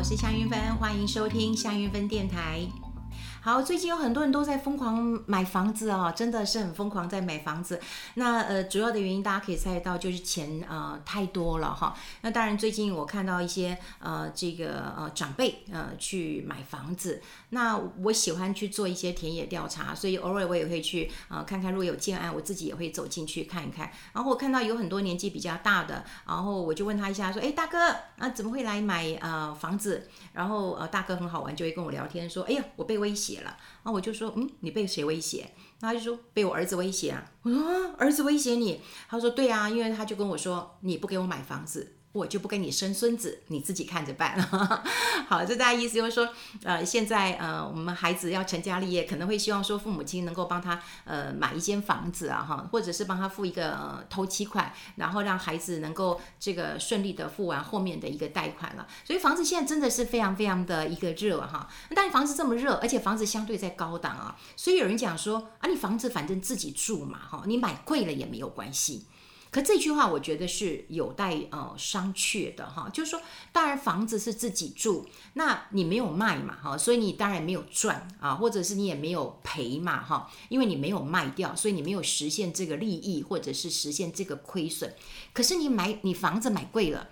我是夏云芬，欢迎收听夏云芬电台。好，最近有很多人都在疯狂买房子哦，真的是很疯狂在买房子。那呃，主要的原因大家可以猜得到，就是钱呃太多了哈。那当然，最近我看到一些呃这个呃长辈呃去买房子。那我喜欢去做一些田野调查，所以偶尔我也会去呃看看，如果有建案，我自己也会走进去看一看。然后我看到有很多年纪比较大的，然后我就问他一下，说：“哎，大哥啊，怎么会来买呃房子？”然后呃大哥很好玩，就会跟我聊天说：“哎呀，我被威胁。”写了，然后我就说，嗯，你被谁威胁？他就说被我儿子威胁啊。我说，儿子威胁你？他说对啊，因为他就跟我说，你不给我买房子。我就不跟你生孙子，你自己看着办。好，这大家意思就是说，呃，现在呃，我们孩子要成家立业，可能会希望说父母亲能够帮他呃买一间房子啊，哈，或者是帮他付一个呃头期款，然后让孩子能够这个顺利的付完后面的一个贷款了。所以房子现在真的是非常非常的一个热哈。但房子这么热，而且房子相对在高档啊，所以有人讲说啊，你房子反正自己住嘛，哈，你买贵了也没有关系。可这句话我觉得是有待呃商榷的哈，就是说，当然房子是自己住，那你没有卖嘛哈，所以你当然没有赚啊，或者是你也没有赔嘛哈，因为你没有卖掉，所以你没有实现这个利益或者是实现这个亏损。可是你买你房子买贵了，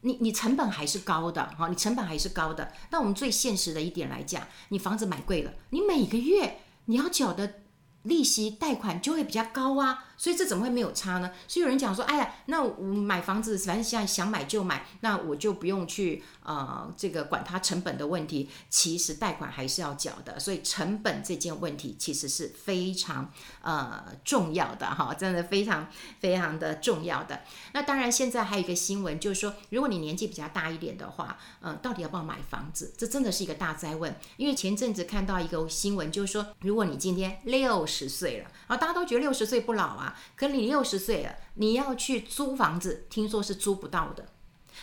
你你成本还是高的哈，你成本还是高的。那我们最现实的一点来讲，你房子买贵了，你每个月你要缴的。利息贷款就会比较高啊，所以这怎么会没有差呢？所以有人讲说，哎呀，那我买房子反正现在想买就买，那我就不用去呃这个管它成本的问题。其实贷款还是要缴的，所以成本这件问题其实是非常呃重要的哈，真的非常非常的重要的。那当然现在还有一个新闻，就是说如果你年纪比较大一点的话，呃，到底要不要买房子？这真的是一个大哉问。因为前阵子看到一个新闻，就是说如果你今天六。十岁了啊，大家都觉得六十岁不老啊。可你六十岁了，你要去租房子，听说是租不到的，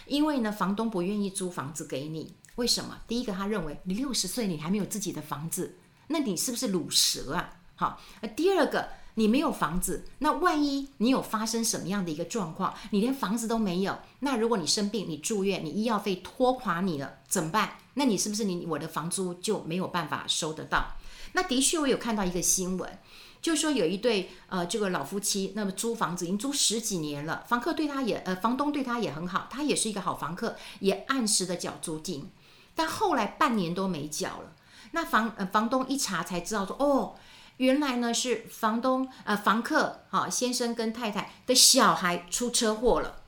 因为呢，房东不愿意租房子给你。为什么？第一个，他认为你六十岁，你还没有自己的房子，那你是不是鲁蛇啊？好，第二个，你没有房子，那万一你有发生什么样的一个状况，你连房子都没有，那如果你生病，你住院，你医药费拖垮你了，怎么办？那你是不是你我的房租就没有办法收得到？那的确，我有看到一个新闻，就说有一对呃这个老夫妻，那么租房子已经租十几年了，房客对他也呃房东对他也很好，他也是一个好房客，也按时的缴租金，但后来半年都没缴了，那房呃房东一查才知道说哦，原来呢是房东呃房客哈、先生跟太太的小孩出车祸了。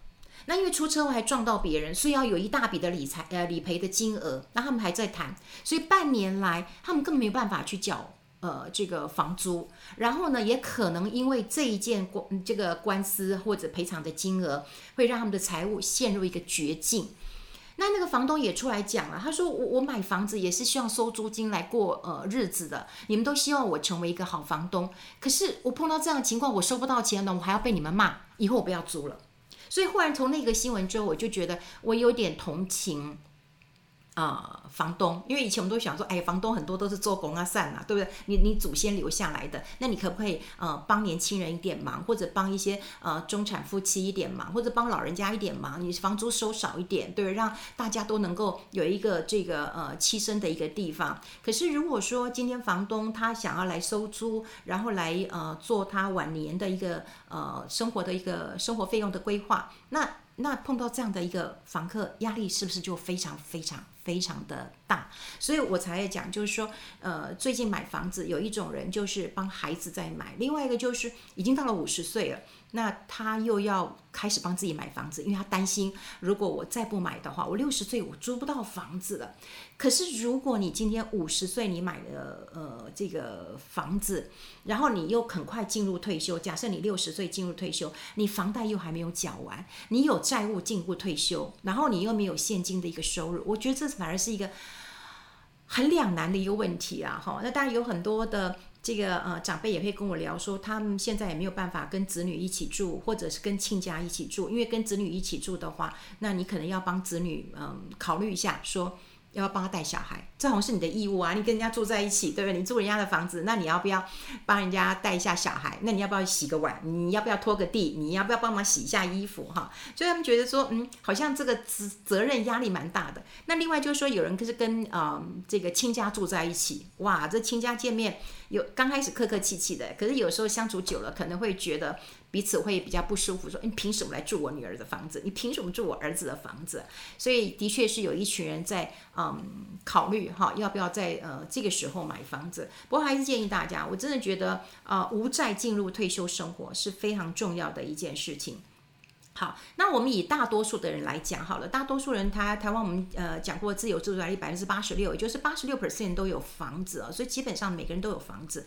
那因为出车祸还撞到别人，所以要有一大笔的理财呃理赔的金额，那他们还在谈，所以半年来他们根本没有办法去缴呃这个房租，然后呢也可能因为这一件官这个官司或者赔偿的金额，会让他们的财务陷入一个绝境。那那个房东也出来讲了，他说我我买房子也是希望收租金来过呃日子的，你们都希望我成为一个好房东，可是我碰到这样的情况，我收不到钱呢，我还要被你们骂，以后我不要租了。所以，忽然从那个新闻之后，我就觉得我有点同情。呃，房东，因为以前我们都想说，哎，房东很多都是做工啊、散啊，对不对？你你祖先留下来的，那你可不可以呃帮年轻人一点忙，或者帮一些呃中产夫妻一点忙，或者帮老人家一点忙？你房租收少一点，对，让大家都能够有一个这个呃栖身的一个地方。可是如果说今天房东他想要来收租，然后来呃做他晚年的一个呃生活的一个生活费用的规划，那那碰到这样的一个房客，压力是不是就非常非常？非常的大，所以我才讲，就是说，呃，最近买房子有一种人就是帮孩子在买，另外一个就是已经到了五十岁了。那他又要开始帮自己买房子，因为他担心，如果我再不买的话，我六十岁我租不到房子了。可是如果你今天五十岁，你买了呃这个房子，然后你又很快进入退休，假设你六十岁进入退休，你房贷又还没有缴完，你有债务进入退休，然后你又没有现金的一个收入，我觉得这反而是一个很两难的一个问题啊！哈，那当然有很多的。这个呃，长辈也会跟我聊说，他们现在也没有办法跟子女一起住，或者是跟亲家一起住，因为跟子女一起住的话，那你可能要帮子女嗯、考虑一下，说要不要帮他带小孩？这好像是你的义务啊！你跟人家住在一起，对不对？你住人家的房子，那你要不要帮人家带一下小孩？那你要不要洗个碗？你要不要拖个地？你要不要帮忙洗一下衣服？哈，所以他们觉得说，嗯，好像这个责责任压力蛮大的。那另外就是说，有人可是跟啊、这个亲家住在一起，哇，这亲家见面有刚开始客客气气的，可是有时候相处久了，可能会觉得。彼此会比较不舒服，说：“你凭什么来住我女儿的房子？你凭什么住我儿子的房子？”所以的确是有一群人在嗯考虑哈，要不要在呃这个时候买房子。不过还是建议大家，我真的觉得啊、无债进入退休生活是非常重要的一件事情。好，那我们以大多数的人来讲好了，大多数人他台湾我们呃讲过自由住宅率百分之八十六，也就是八十六 percent 都有房子啊，所以基本上每个人都有房子。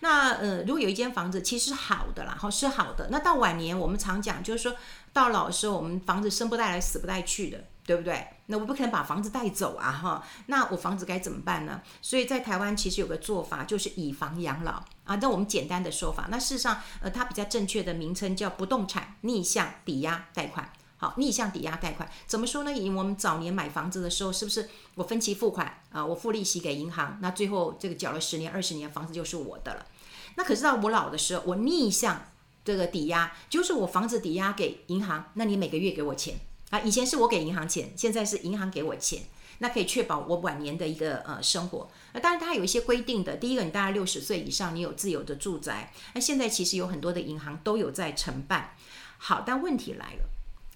那呃，如果有一间房子，其实好的啦，哈，是好的。那到晚年，我们常讲，就是说到老的时候，我们房子生不带来，死不带去的，对不对？那我不可能把房子带走啊，哈。那我房子该怎么办呢？所以在台湾其实有个做法，就是以房养老啊。那我们简单的说法，那事实上，呃，它比较正确的名称叫不动产逆向抵押贷款。好，逆向抵押贷款怎么说呢？以我们早年买房子的时候，是不是我分期付款啊？我付利息给银行，那最后这个缴了十年、二十年，房子就是我的了。那可是到我老的时候，我逆向这个抵押，就是我房子抵押给银行，那你每个月给我钱啊？以前是我给银行钱，现在是银行给我钱，那可以确保我晚年的一个呃生活。那当然它有一些规定的，第一个你大概六十岁以上，你有自由的住宅。那现在其实有很多的银行都有在承办。好，但问题来了。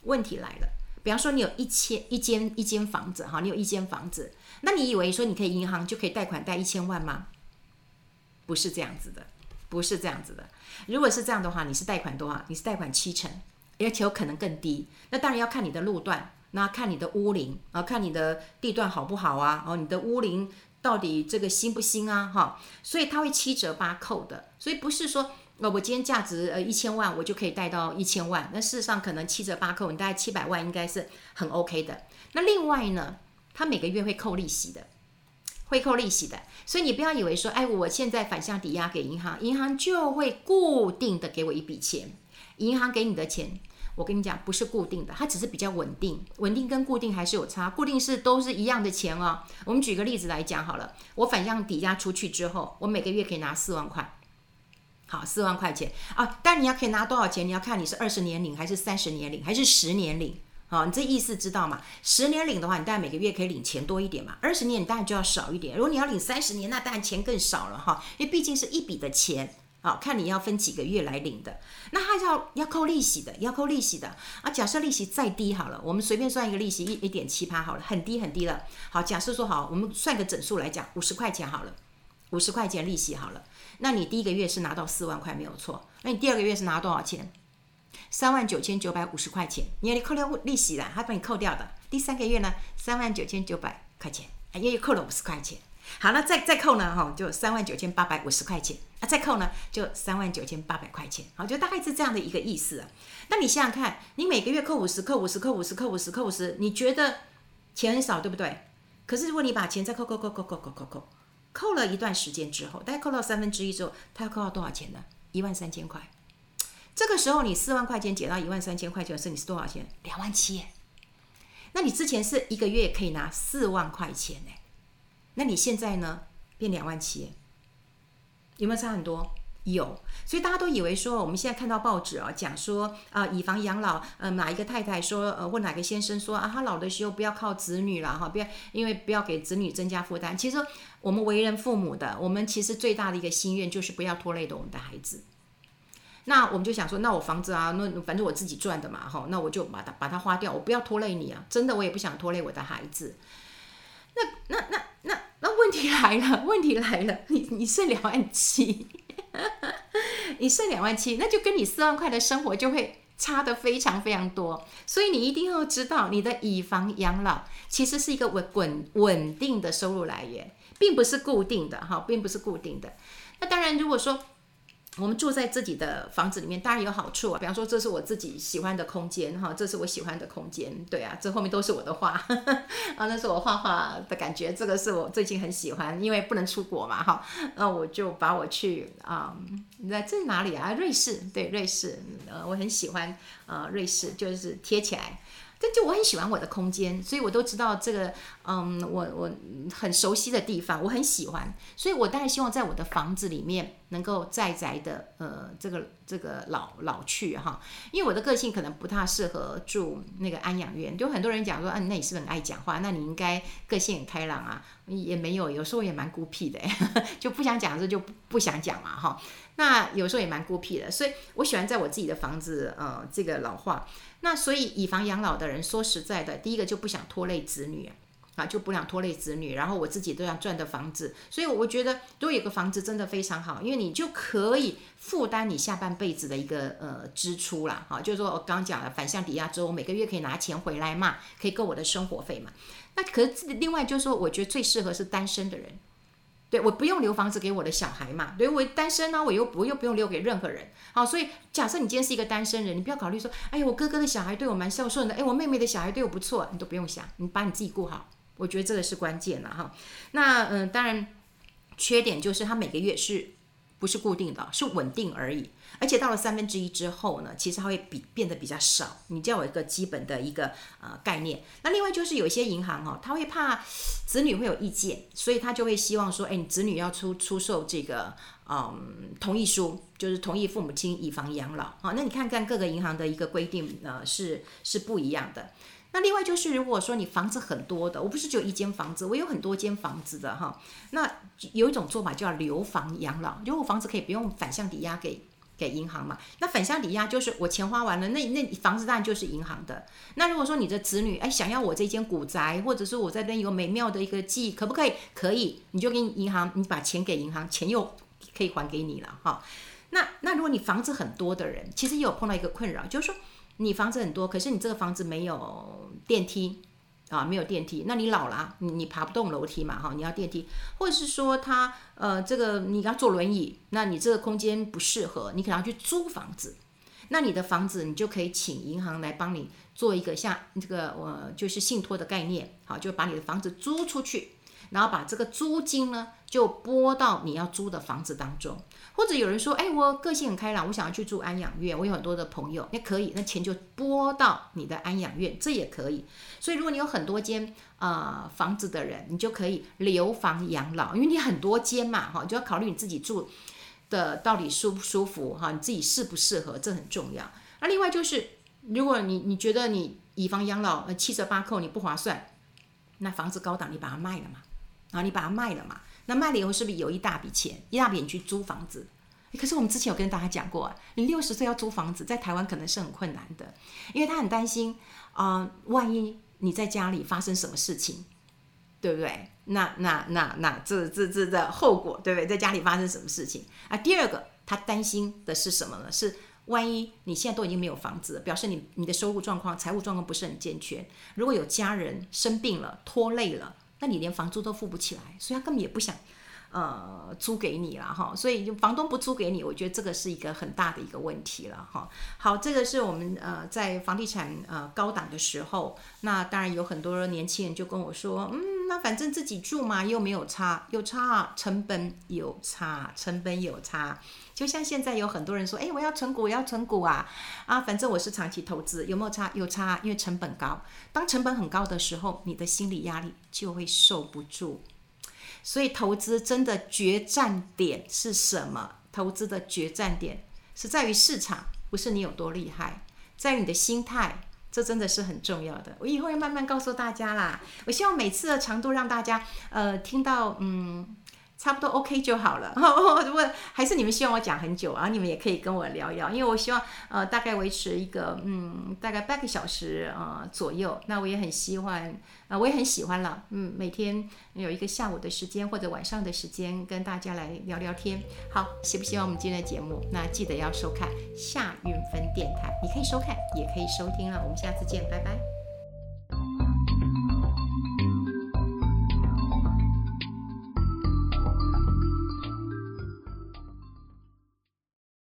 问题来了，比方说你有一千一间一间房子哈，你有一间房子，那你以为说你可以银行就可以贷款贷一千万吗？不是这样子的，不是这样子的。如果是这样的话，你是贷款多少？你是贷款七成，而且有可能更低。那当然要看你的路段，那看你的屋龄啊，看你的地段好不好啊，哦，你的屋龄到底这个新不新啊？哈，所以它会七折八扣的，所以不是说。那我今天价值呃一千万，我就可以贷到一千万。那事实上可能七折八扣，你大概七百万应该是很 OK 的。那另外呢，它每个月会扣利息的，会扣利息的。所以你不要以为说，哎，我现在反向抵押给银行，银行就会固定的给我一笔钱。银行给你的钱，我跟你讲不是固定的，它只是比较稳定。稳定跟固定还是有差。固定是都是一样的钱哦。我们举个例子来讲好了，我反向抵押出去之后，我每个月可以拿四万块。好，四万块钱啊！但你要可以拿多少钱？你要看你是二十年领还是三十年领还是十年领。好，你这意思知道吗？十年领的话，你当然每个月可以领钱多一点嘛。二十年你当然就要少一点。如果你要领三十年，那当然钱更少了哈。因为毕竟是一笔的钱，好，看你要分几个月来领的。那还要要扣利息的，要扣利息的啊。假设利息再低好了，我们随便算一个利息一一点七八好了，很低很低了。好，假设说好，我们算个整数来讲，五十块钱好了，五十块钱利息好了。那你第一个月是拿到四万块没有错，那你第二个月是拿多少钱？三万九千九百五十块钱，因为你扣掉利息了，他帮你扣掉的。第三个月呢，三万九千九百块钱，因为扣了五十块钱。好，那再再扣呢，哈，就三万九千八百五十块钱。啊，再扣呢，就三万九千八百块钱。好，就大概是这样的一个意思啊。那你想想看，你每个月扣五十，扣五十，扣五十，扣五十，扣五十，你觉得钱很少，对不对？可是如果你把钱再扣扣扣扣扣扣扣扣。扣了一段时间之后，大概扣到三分之一之后，他要扣到多少钱呢？一万三千块。这个时候你四万块钱减到一万三千块钱的时候，你是多少钱？两万七。那你之前是一个月可以拿四万块钱呢？那你现在呢？变两万七，有没有差很多？有，所以大家都以为说，我们现在看到报纸啊，讲说啊、以房养老，呃，哪一个太太说，呃，问哪个先生说啊，他老的时候不要靠子女了哈，不要，因为不要给子女增加负担。其实我们为人父母的，我们其实最大的一个心愿就是不要拖累的我们的孩子。那我们就想说，那我房子啊，那反正我自己赚的嘛，哈，那我就把它把它花掉，我不要拖累你啊，真的我也不想拖累我的孩子。那那那题来了，问题来了，你你剩两万七。你剩两万七，那就跟你四万块的生活就会差得非常非常多。所以你一定要知道，你的以房养老其实是一个稳稳稳定的收入来源，并不是固定的哈，并不是固定的。那当然，如果说我们住在自己的房子里面，当然有好处啊。比方说，这是我自己喜欢的空间，哈，这是我喜欢的空间，对啊，这后面都是我的画，啊，那是我画画的感觉。这个是我最近很喜欢，因为不能出国嘛，哈，那我就把我去啊，你在这哪里啊？瑞士，对，瑞士，呃，我很喜欢，呃，瑞士就是贴起来。就我很喜欢我的空间，所以我都知道这个嗯，我我很熟悉的地方，我很喜欢，所以我当然希望在我的房子里面能够在宅的，呃，这个这个老老去哈，因为我的个性可能不太适合住那个安养院，就很多人讲说，啊，那你是不是很爱讲话？那你应该个性很开朗啊，也没有，有时候也蛮孤僻的，就不想讲的时候就不想讲嘛哈。那有时候也蛮孤僻的，所以我喜欢在我自己的房子，呃，这个老化。那所以以房养老的人，说实在的，第一个就不想拖累子女。啊，就不想拖累子女，然后我自己都要赚的房子，所以我觉得如果有个房子真的非常好，因为你就可以负担你下半辈子的一个呃支出啦。哈，就是说我刚刚讲了反向抵押之后，我每个月可以拿钱回来嘛，可以够我的生活费嘛。那可是另外就是说，我觉得最适合是单身的人，对，我不用留房子给我的小孩嘛，对，我单身呢，我又不又不用留给任何人。好，所以假设你今天是一个单身人，你不要考虑说，哎呀，我哥哥的小孩对我蛮孝顺的，哎，我妹妹的小孩对我不错，你都不用想，你把你自己顾好。我觉得这个是关键了哈。那嗯，当然，缺点就是他每个月是不是固定的，是稳定而已。而且到了三分之一之后呢，其实它会比变得比较少。你就要有一个基本的一个呃概念。那另外就是有一些银行哈，他会怕子女会有意见，所以他就会希望说，哎，你子女要出出售这个嗯同意书，就是同意父母亲以房养老。好，那你看看各个银行的一个规定呃是是不一样的。那另外就是，如果说你房子很多的，我不是只有一间房子，我有很多间房子的哈。那有一种做法叫留房养老，如果房子可以不用反向抵押给给银行嘛。那反向抵押就是我钱花完了，那那房子当然就是银行的。那如果说你的子女哎想要我这间古宅，或者是我在那边有美妙的一个记忆，可不可以？可以，你就给银行，你把钱给银行，钱又可以还给你了哈。那那如果你房子很多的人，其实也有碰到一个困扰，就是说。你房子很多，可是你这个房子没有电梯啊，没有电梯，那你老了，你你爬不动楼梯嘛，哈，你要电梯，或者是说他呃这个你要坐轮椅，那你这个空间不适合，你可能要去租房子，那你的房子你就可以请银行来帮你做一个像这个呃就是信托的概念，好，就把你的房子租出去。然后把这个租金呢，就拨到你要租的房子当中，或者有人说，哎，我个性很开朗，我想要去住安养院，我有很多的朋友，那可以，那钱就拨到你的安养院，这也可以。所以如果你有很多间呃房子的人，你就可以留房养老，因为你很多间嘛，哈，就要考虑你自己住的到底舒不舒服，哈，你自己适不适合，这很重要。那另外就是，如果你你觉得你以房养老，呃，七折八扣你不划算，那房子高档，你把它卖了嘛。然后你把它卖了嘛？那卖了以后是不是有一大笔钱？一大笔你去租房子？可是我们之前有跟大家讲过，啊你六十岁要租房子，在台湾可能是很困难的，因为他很担心啊、万一你在家里发生什么事情，对不对？那那那那这这这的后果，对不对？在家里发生什么事情啊？第二个，他担心的是什么呢？是万一你现在都已经没有房子了，表示你你的收入状况、财务状况不是很健全。如果有家人生病了、拖累了。那你连房租都付不起来，所以他根本也不想，呃，租给你了哈。所以就房东不租给你，我觉得这个是一个很大的一个问题了哈。好，这个是我们呃在房地产呃高档的时候，那当然有很多年轻人就跟我说，嗯，那反正自己住嘛，又没有差，有差，成本有差，成本有差。就像现在有很多人说，哎，我要存股，我要存股啊，啊，反正我是长期投资，有没有差？有差，因为成本高。当成本很高的时候，你的心理压力就会受不住。所以投资真的决战点是什么？投资的决战点是在于市场，不是你有多厉害，在于你的心态，这真的是很重要的。我以后要慢慢告诉大家啦。我希望每次的长度让大家呃听到嗯。差不多 OK 就好了。如果还是你们希望我讲很久啊，你们也可以跟我聊一聊，因为我希望呃大概维持一个嗯大概半个小时呃左右。那我也很喜欢啊、我也很喜欢了。嗯，每天有一个下午的时间或者晚上的时间跟大家来聊聊天。好，喜不喜欢我们今天的节目？那记得要收看夏运分电台，你可以收看也可以收听了。我们下次见，拜拜。